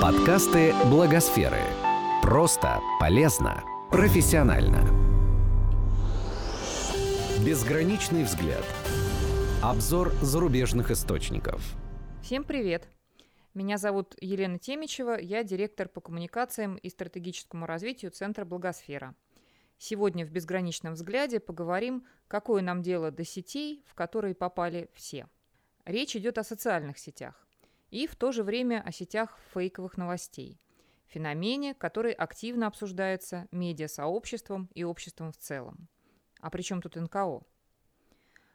Подкасты Благосферы. Просто, полезно, профессионально. Безграничный взгляд. Обзор зарубежных источников. Всем привет! Меня зовут Елена Темичева, я директор по коммуникациям и стратегическому развитию Центра Благосфера. Сегодня в «Безграничном взгляде» поговорим, какое нам дело до сетей, в которые попали все. Речь идет о социальных сетях и в то же время о сетях фейковых новостей. Феномене, который активно обсуждается медиасообществом и обществом в целом. А при чем тут НКО?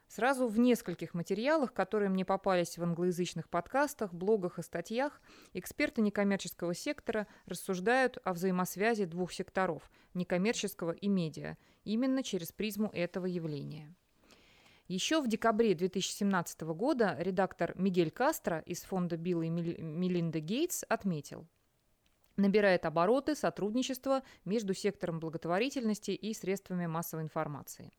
Сразу в нескольких материалах, которые мне попались в англоязычных подкастах, блогах и статьях, эксперты некоммерческого сектора рассуждают о взаимосвязи двух секторов – некоммерческого и медиа, именно через призму этого явления. Еще в декабре 2017 года редактор Мигель Кастро из фонда Билла и Мелинда Гейтс отметил, набирает обороты сотрудничество между сектором благотворительности и средствами массовой информации.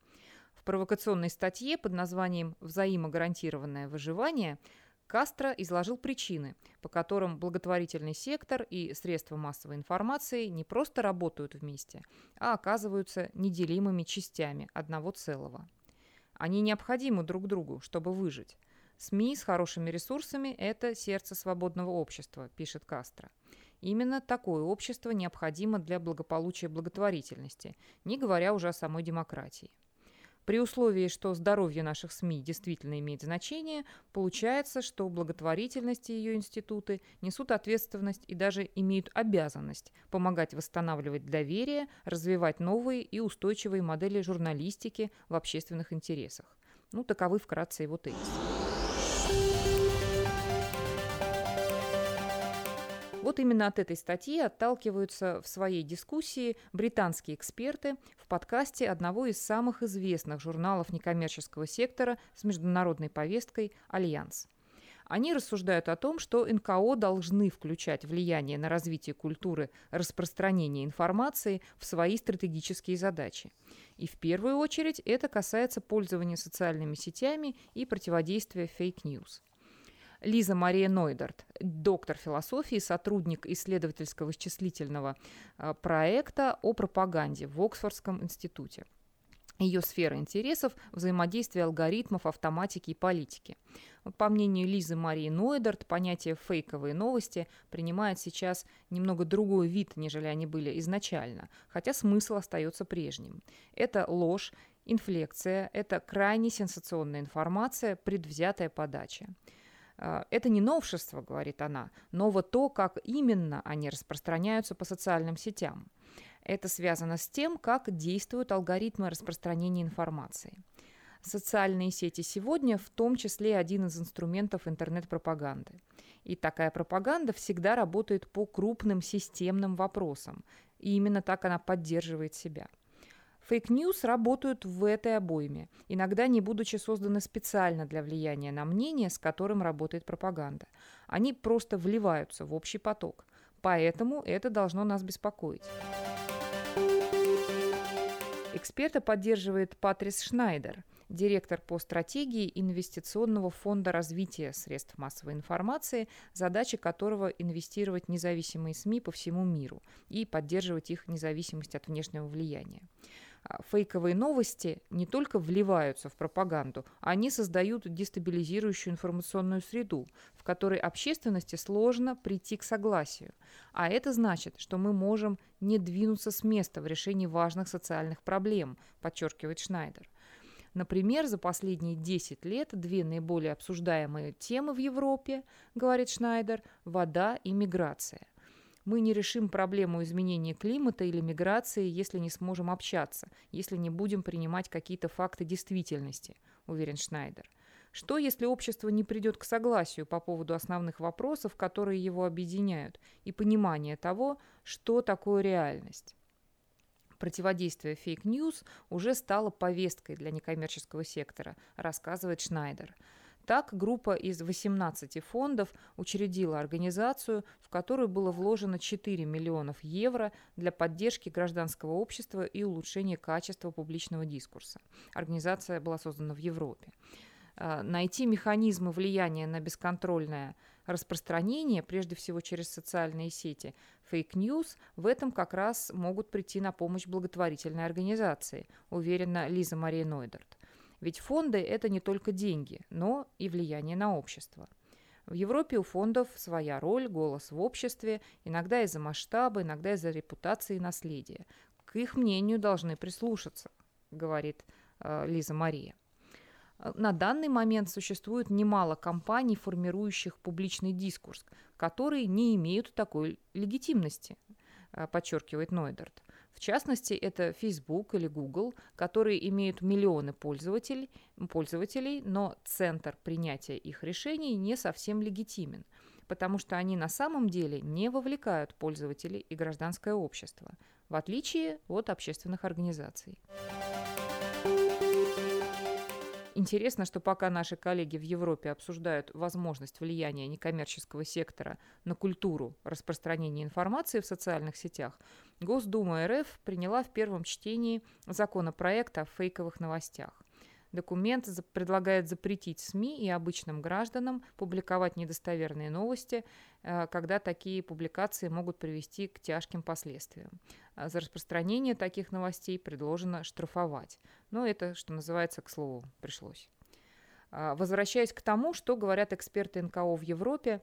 В провокационной статье под названием «Взаимогарантированное выживание» Кастро изложил причины, по которым благотворительный сектор и средства массовой информации не просто работают вместе, а оказываются неделимыми частями одного целого. Они необходимы друг другу, чтобы выжить. СМИ с хорошими ресурсами – это сердце свободного общества, пишет Кастро. Именно такое общество необходимо для благополучия благотворительности, не говоря уже о самой демократии. При условии, что здоровье наших СМИ действительно имеет значение, получается, что благотворительность и ее институты несут ответственность и даже имеют обязанность помогать восстанавливать доверие, развивать новые и устойчивые модели журналистики в общественных интересах. Ну, таковы вкратце его тезисы. Вот именно от этой статьи отталкиваются в своей дискуссии британские эксперты в подкасте одного из самых известных журналов некоммерческого сектора с международной повесткой «Альянс». Они рассуждают о том, что НКО должны включать влияние на развитие культуры распространения информации в свои стратегические задачи. И в первую очередь это касается пользования социальными сетями и противодействия fake news. Лиза Мария Нойдерт, доктор философии, сотрудник исследовательского вычислительного а, проекта о пропаганде в Оксфордском институте. Ее сфера интересов – взаимодействие алгоритмов, автоматики и политики. По мнению Лизы Марии Нойдерт, понятие «фейковые новости» принимает сейчас немного другой вид, нежели они были изначально, хотя смысл остается прежним. Это ложь, инфлекция, это крайне сенсационная информация, предвзятая подача. А, это не новшество, говорит она, но вот то, как именно они распространяются по социальным сетям. Это связано с тем, как действуют алгоритмы распространения информации. Социальные сети сегодня в том числе один из инструментов интернет-пропаганды. И такая пропаганда всегда работает по крупным системным вопросам. И именно так она поддерживает себя – Fake news работают в этой обойме, иногда не будучи созданы специально для влияния на мнение, с которым работает пропаганда. Они просто вливаются в общий поток. Поэтому это должно нас беспокоить. Эксперта поддерживает Патрис Шнайдер, директор по стратегии Инвестиционного фонда развития средств массовой информации, задача которого инвестировать независимые СМИ по всему миру и поддерживать их независимость от внешнего влияния. А, фейковые новости не только вливаются в пропаганду, они создают дестабилизирующую информационную среду, в которой общественности сложно прийти к согласию. А это значит, что мы можем не двинуться с места в решении важных социальных проблем, подчеркивает Шнайдер. Например, за последние 10 лет две наиболее обсуждаемые темы в Европе, говорит Шнайдер, вода и миграция. Мы не решим проблему изменения климата или миграции, если не сможем общаться, если не будем принимать какие-то факты действительности, уверен Шнайдер. Что, если общество не придет к согласию по поводу основных вопросов, которые его объединяют, и понимания того, что такое реальность? Противодействие fake news уже стало повесткой для некоммерческого сектора, рассказывает Шнайдер. Так, группа из 18 фондов учредила организацию, в которую было вложено 4 миллионов евро для поддержки гражданского общества и улучшения качества публичного дискурса. Организация была создана в Европе. А, найти механизмы влияния на бесконтрольное распространение, прежде всего через социальные сети, fake news, в этом как раз могут прийти на помощь благотворительные организации, уверена Лиза Мария Нойдерт. Ведь фонды – это не только деньги, но и влияние на общество. В Европе у фондов своя роль, голос в обществе, иногда из-за масштаба, иногда из-за репутации и наследия. К их мнению должны прислушаться, говорит э, Лиза Мария. Э, на данный момент существует немало компаний, формирующих публичный дискурс, которые не имеют такой легитимности, э, подчеркивает Нойдерт. В частности, это Facebook или Google, которые имеют миллионы пользователей, пользователей, но центр принятия их решений не совсем легитимен, потому что они на самом деле не вовлекают пользователей и гражданское общество, в отличие от общественных организаций. Интересно, что пока наши коллеги в Европе обсуждают возможность влияния некоммерческого сектора на культуру распространения информации в социальных сетях, Госдума РФ приняла в первом чтении законопроект о фейковых новостях. Документ предлагает запретить СМИ и обычным гражданам публиковать недостоверные новости, э, когда такие публикации могут привести к тяжким последствиям. А за распространение таких новостей предложено штрафовать. Но это, что называется, к слову, пришлось. А, возвращаясь к тому, что говорят эксперты НКО в Европе,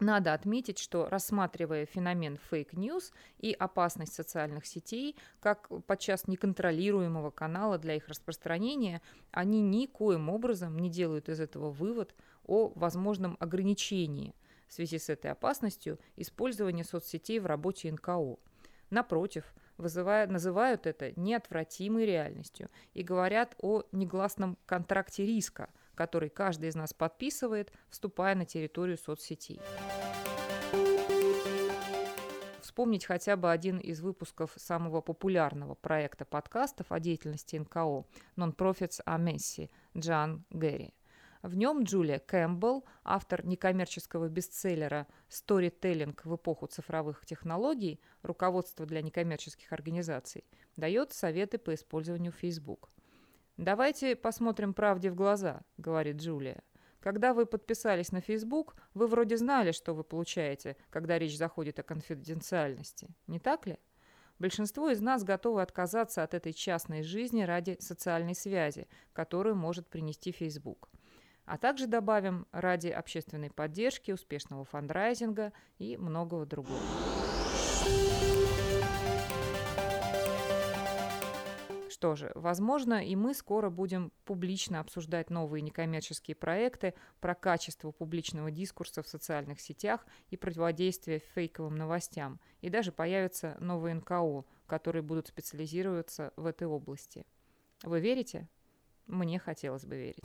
надо отметить, что рассматривая феномен fake news и опасность социальных сетей как подчас неконтролируемого канала для их распространения, они никоим образом не делают из этого вывод о возможном ограничении в связи с этой опасностью использования соцсетей в работе НКО. Напротив, вызывая, называют это неотвратимой реальностью и говорят о негласном контракте риска – который каждый из нас подписывает, вступая на территорию соцсетей. Вспомнить хотя бы один из выпусков самого популярного проекта подкастов о деятельности НКО «Non-Profits a Messi» Джан Гэри. В нем Джулия Кэмпбелл, автор некоммерческого бестселлера «Сторителлинг в эпоху цифровых технологий. Руководство для некоммерческих организаций», дает советы по использованию Facebook – «Давайте посмотрим правде в глаза», — говорит Джулия. «Когда вы подписались на Facebook, вы вроде знали, что вы получаете, когда речь заходит о конфиденциальности. Не так ли? Большинство из нас готовы отказаться от этой частной жизни ради социальной связи, которую может принести Facebook. А также добавим ради общественной поддержки, успешного фандрайзинга и многого другого. Что же, возможно, и мы скоро будем публично обсуждать новые некоммерческие проекты про качество публичного дискурса в социальных сетях и противодействие фейковым новостям. И даже появятся новые НКО, которые будут специализироваться в этой области. Вы верите? Мне хотелось бы верить.